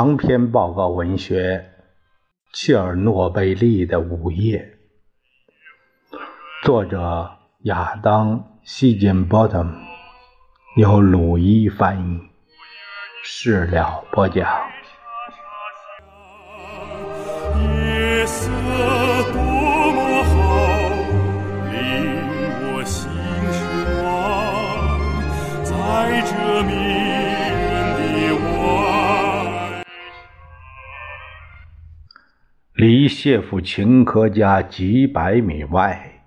长篇报告文学《切尔诺贝利的午夜》，作者亚当·希金波特，由鲁伊翻译，事了播讲。谢夫琴科家几百米外，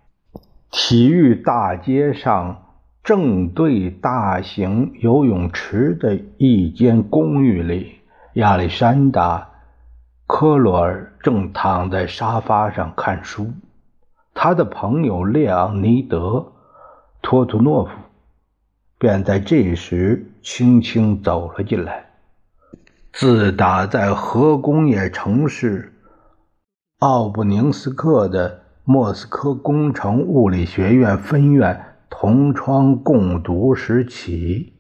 体育大街上正对大型游泳池的一间公寓里，亚历山大·科罗尔正躺在沙发上看书。他的朋友列昂尼德·托图诺夫便在这时轻轻走了进来。自打在核工业城市。奥布宁斯克的莫斯科工程物理学院分院同窗共读时起，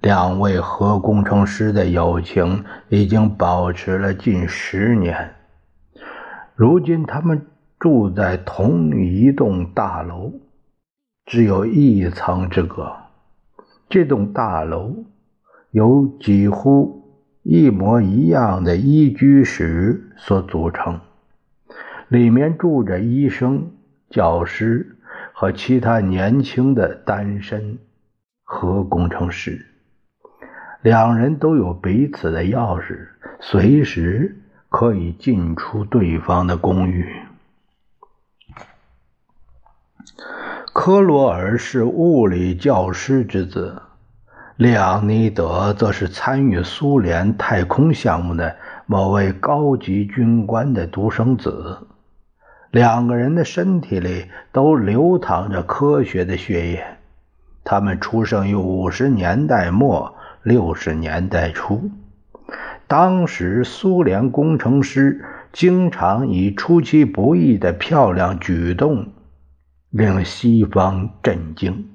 两位核工程师的友情已经保持了近十年。如今，他们住在同一栋大楼，只有一层之隔。这栋大楼由几乎一模一样的一居室所组成。里面住着医生、教师和其他年轻的单身核工程师。两人都有彼此的钥匙，随时可以进出对方的公寓。科罗尔是物理教师之子，列昂尼德则是参与苏联太空项目的某位高级军官的独生子。两个人的身体里都流淌着科学的血液。他们出生于五十年代末六十年代初，当时苏联工程师经常以出其不意的漂亮举动令西方震惊。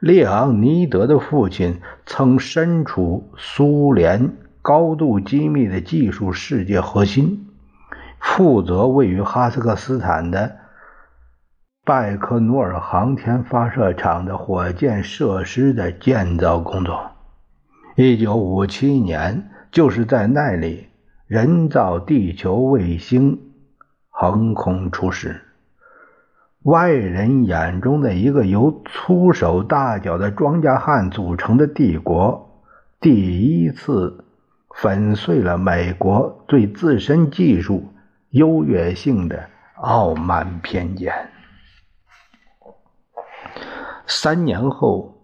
列昂尼德的父亲曾身处苏联高度机密的技术世界核心。负责位于哈萨克斯坦的拜科努尔航天发射场的火箭设施的建造工作。一九五七年，就是在那里，人造地球卫星横空出世。外人眼中的一个由粗手大脚的庄稼汉组成的帝国，第一次粉碎了美国对自身技术。优越性的傲慢偏见。三年后，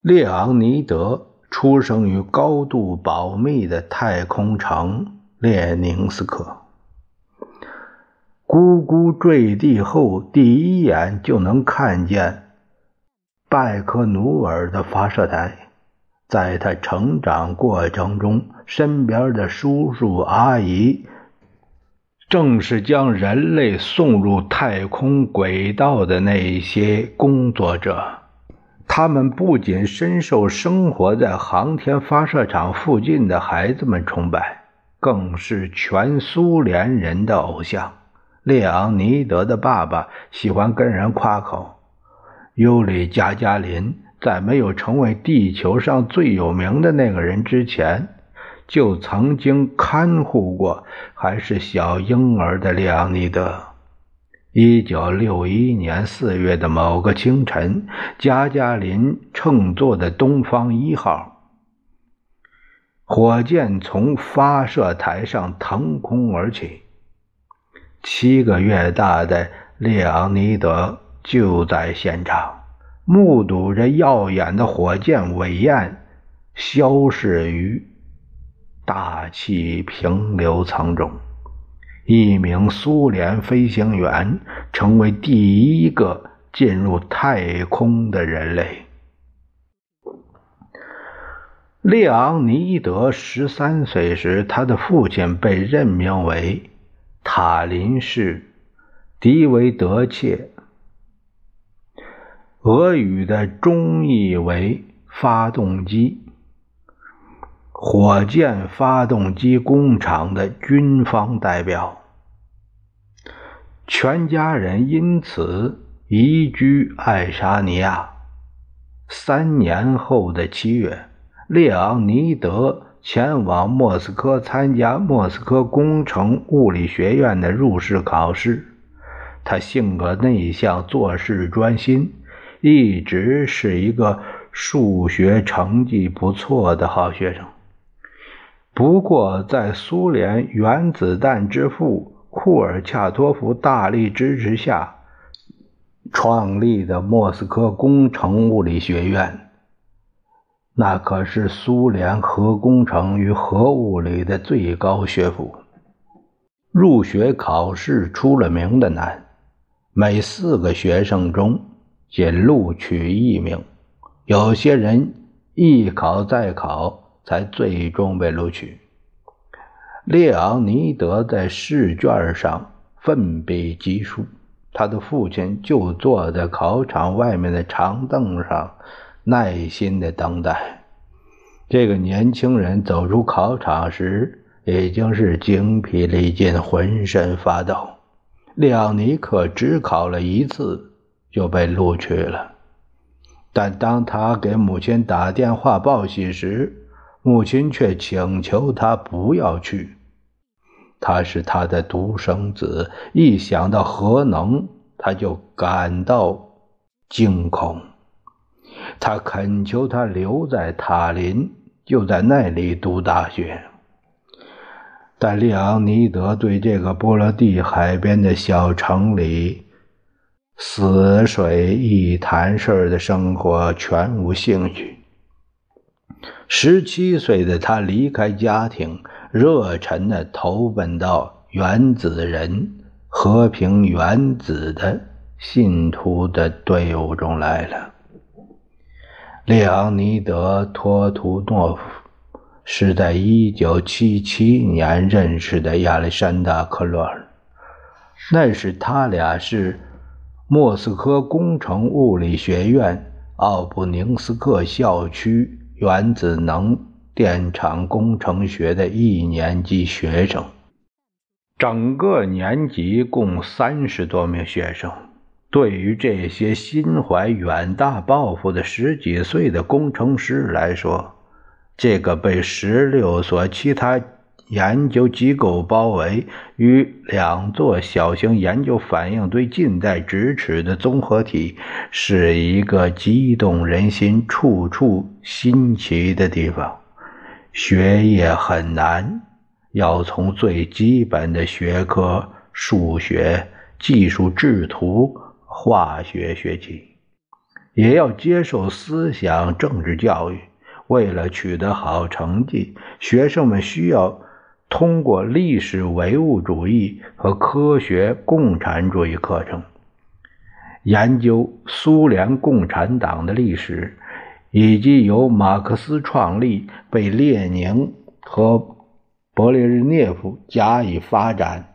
列昂尼德出生于高度保密的太空城列宁斯克。咕咕坠地后，第一眼就能看见拜科努尔的发射台。在他成长过程中，身边的叔叔阿姨。正是将人类送入太空轨道的那些工作者，他们不仅深受生活在航天发射场附近的孩子们崇拜，更是全苏联人的偶像。列昂尼德的爸爸喜欢跟人夸口：尤里·加加林在没有成为地球上最有名的那个人之前。就曾经看护过还是小婴儿的列昂尼德。一九六一年四月的某个清晨，加加林乘坐的东方一号火箭从发射台上腾空而起。七个月大的列昂尼德就在现场，目睹着耀眼的火箭尾焰消逝于。大气平流层中，一名苏联飞行员成为第一个进入太空的人类。列昂尼德十三岁时，他的父亲被任命为塔林市迪维德切，俄语的中译为“发动机”。火箭发动机工厂的军方代表。全家人因此移居爱沙尼亚。三年后的七月，列昂尼德前往莫斯科参加莫斯科工程物理学院的入试考试。他性格内向，做事专心，一直是一个数学成绩不错的好学生。不过，在苏联原子弹之父库尔恰托夫大力支持下，创立的莫斯科工程物理学院，那可是苏联核工程与核物理的最高学府。入学考试出了名的难。每四个学生中仅录取一名，有些人一考再考才最终被录取。列昂尼德在试卷上奋笔疾书，他的父亲就坐在考场外面的长凳上，耐心的等待。这个年轻人走出考场时，已经是精疲力尽，浑身发抖。列昂尼克只考了一次就被录取了，但当他给母亲打电话报喜时，母亲却请求他不要去。他是他的独生子，一想到核能，他就感到惊恐。他恳求他留在塔林，就在那里读大学。但利昂尼德对这个波罗的海边的小城里死水一潭式的生活全无兴趣。十七岁的他离开家庭，热忱地投奔到原子人、和平原子的信徒的队伍中来了。利昂尼德·托图诺夫。是在一九七七年认识的亚历山大·克洛尔，那时他俩是莫斯科工程物理学院奥布宁斯克校区原子能电厂工程学的一年级学生。整个年级共三十多名学生。对于这些心怀远大抱负的十几岁的工程师来说，这个被十六所其他研究机构包围、与两座小型研究反应堆近在咫尺的综合体，是一个激动人心、处处新奇的地方。学业很难，要从最基本的学科——数学、技术制图、化学学起，也要接受思想政治教育。为了取得好成绩，学生们需要通过历史唯物主义和科学共产主义课程，研究苏联共产党的历史，以及由马克思创立、被列宁和勃列日涅夫加以发展，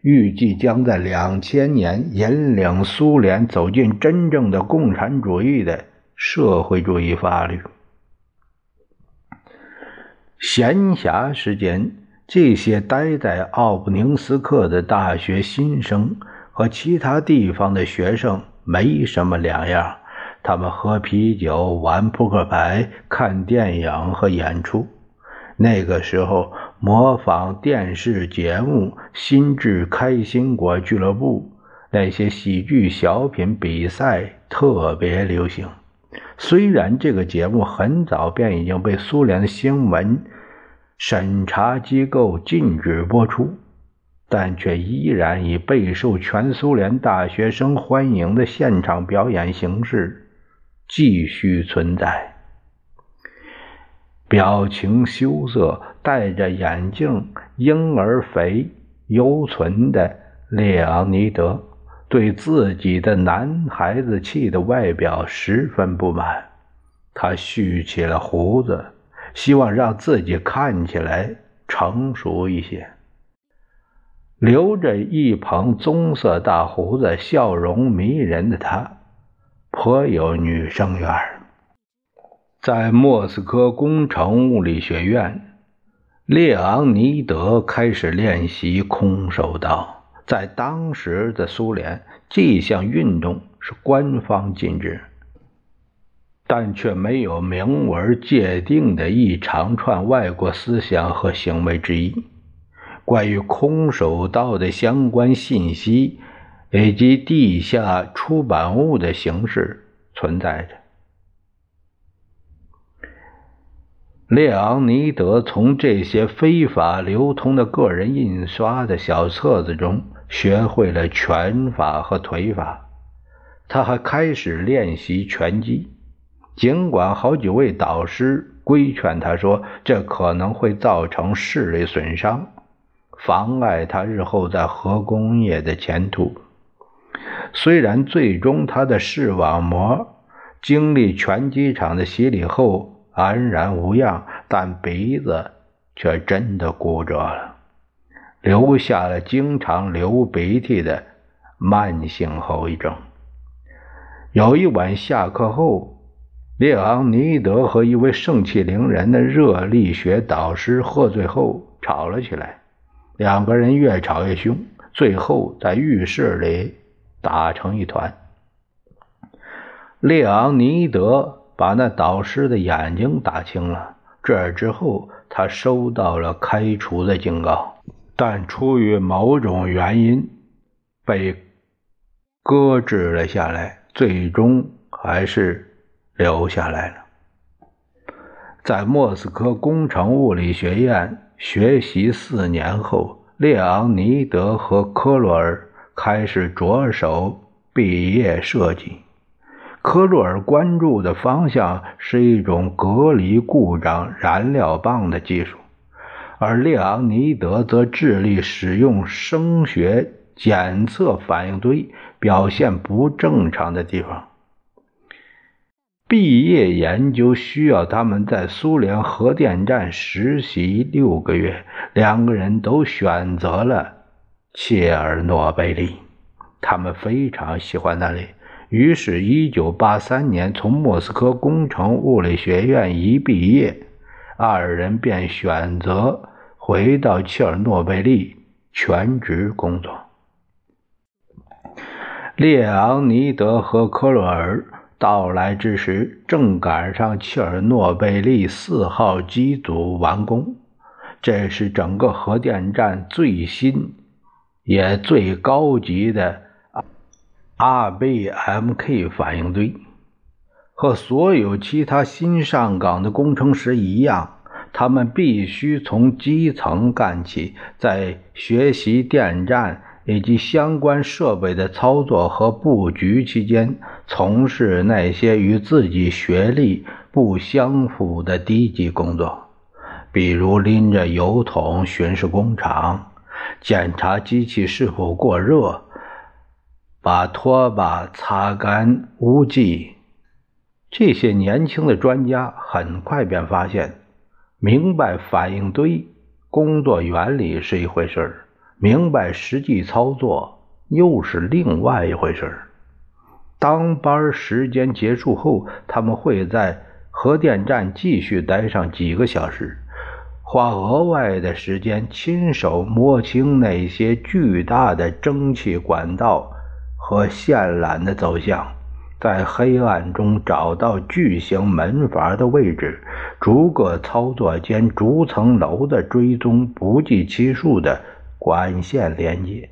预计将在两千年引领苏联走进真正的共产主义的社会主义法律。闲暇时间，这些待在奥布宁斯克的大学新生和其他地方的学生没什么两样。他们喝啤酒、玩扑克牌、看电影和演出。那个时候，模仿电视节目《心智开心果俱乐部》那些喜剧小品比赛特别流行。虽然这个节目很早便已经被苏联的新闻。审查机构禁止播出，但却依然以备受全苏联大学生欢迎的现场表演形式继续存在。表情羞涩、戴着眼镜、婴儿肥犹存的列昂尼德，对自己的男孩子气的外表十分不满，他蓄起了胡子。希望让自己看起来成熟一些。留着一蓬棕色大胡子、笑容迷人的他，颇有女生缘在莫斯科工程物理学院，列昂尼德开始练习空手道。在当时的苏联，这项运动是官方禁止，但却没有明文界定的一长串外国思想和行为之一。关于空手道的相关信息以及地下出版物的形式存在着。列昂尼德从这些非法流通的个人印刷的小册子中学会了拳法和腿法，他还开始练习拳击。尽管好几位导师规劝他说，这可能会造成视力损伤，妨碍他日后在核工业的前途。虽然最终他的视网膜经历拳击场的洗礼后，安然无恙，但鼻子却真的骨折了，留下了经常流鼻涕的慢性后遗症。有一晚下课后，列昂尼德和一位盛气凌人的热力学导师喝醉后吵了起来，两个人越吵越凶，最后在浴室里打成一团。列昂尼德。把那导师的眼睛打青了。这之后，他收到了开除的警告，但出于某种原因被搁置了下来，最终还是留下来了。在莫斯科工程物理学院学习四年后，列昂尼德和科洛尔开始着手毕业设计。科洛尔关注的方向是一种隔离故障燃料棒的技术，而列昂尼德则致力使用声学检测反应堆表现不正常的地方。毕业研究需要他们在苏联核电站实习六个月，两个人都选择了切尔诺贝利，他们非常喜欢那里。于是，一九八三年从莫斯科工程物理学院一毕业，二人便选择回到切尔诺贝利全职工作。列昂尼德和科洛尔到来之时，正赶上切尔诺贝利四号机组完工，这是整个核电站最新也最高级的。RBMK 反应堆和所有其他新上岗的工程师一样，他们必须从基层干起，在学习电站以及相关设备的操作和布局期间，从事那些与自己学历不相符的低级工作，比如拎着油桶巡视工厂，检查机器是否过热。把拖把擦干污迹。这些年轻的专家很快便发现，明白反应堆工作原理是一回事儿明白实际操作又是另外一回事当班时间结束后，他们会在核电站继续待上几个小时，花额外的时间亲手摸清那些巨大的蒸汽管道。和线缆的走向，在黑暗中找到巨型门阀的位置，逐个操作间逐层楼的追踪不计其数的管线连接。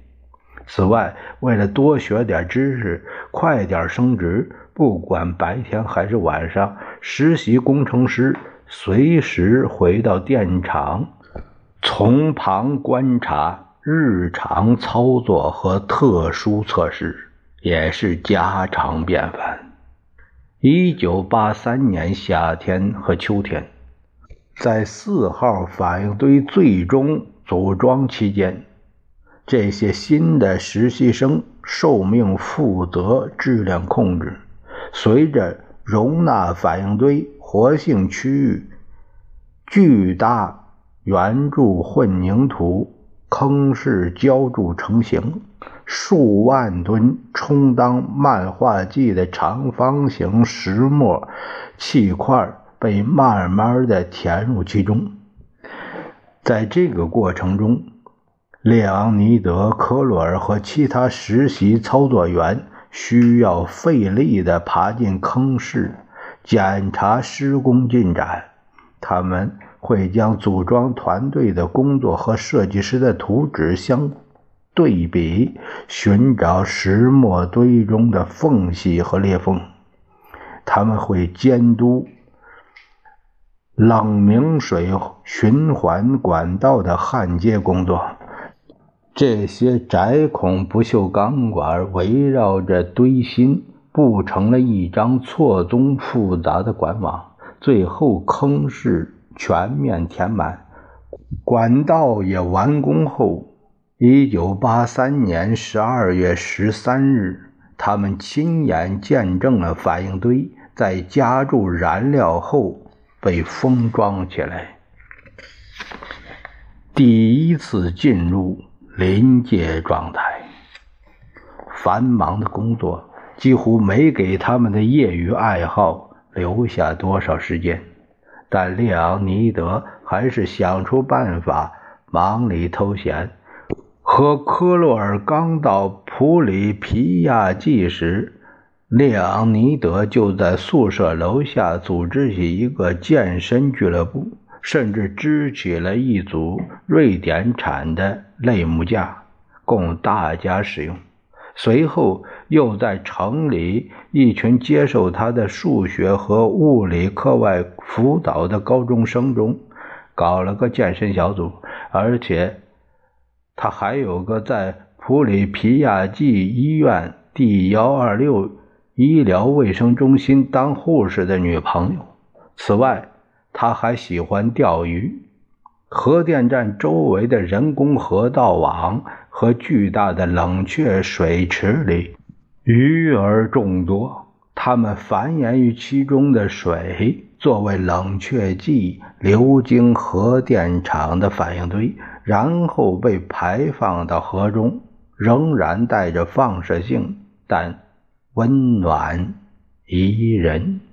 此外，为了多学点知识，快点升职，不管白天还是晚上，实习工程师随时回到电厂，从旁观察。日常操作和特殊测试也是家常便饭。一九八三年夏天和秋天，在四号反应堆最终组装期间，这些新的实习生受命负责质量控制。随着容纳反应堆活性区域巨大圆柱混凝土。坑式浇筑成型，数万吨充当漫画剂的长方形石墨气块被慢慢的填入其中。在这个过程中，列昂尼德·科洛尔和其他实习操作员需要费力地爬进坑室，检查施工进展。他们会将组装团队的工作和设计师的图纸相对比，寻找石墨堆中的缝隙和裂缝。他们会监督冷凝水循环管道的焊接工作。这些窄孔不锈钢管围绕着堆芯布成了一张错综复杂的管网，最后坑室全面填满，管道也完工后。一九八三年十二月十三日，他们亲眼见证了反应堆在加注燃料后被封装起来。第一次进入。临界状态，繁忙的工作几乎没给他们的业余爱好留下多少时间，但列昂尼德还是想出办法忙里偷闲。和科洛尔刚到普里皮亚季时，列昂尼德就在宿舍楼下组织起一个健身俱乐部。甚至支起了一组瑞典产的类木架，供大家使用。随后，又在城里一群接受他的数学和物理课外辅导的高中生中，搞了个健身小组。而且，他还有个在普里皮亚季医院第幺二六医疗卫生中心当护士的女朋友。此外，他还喜欢钓鱼，核电站周围的人工河道网和巨大的冷却水池里，鱼儿众多。它们繁衍于其中的水作为冷却剂流经核电厂的反应堆，然后被排放到河中，仍然带着放射性，但温暖宜人。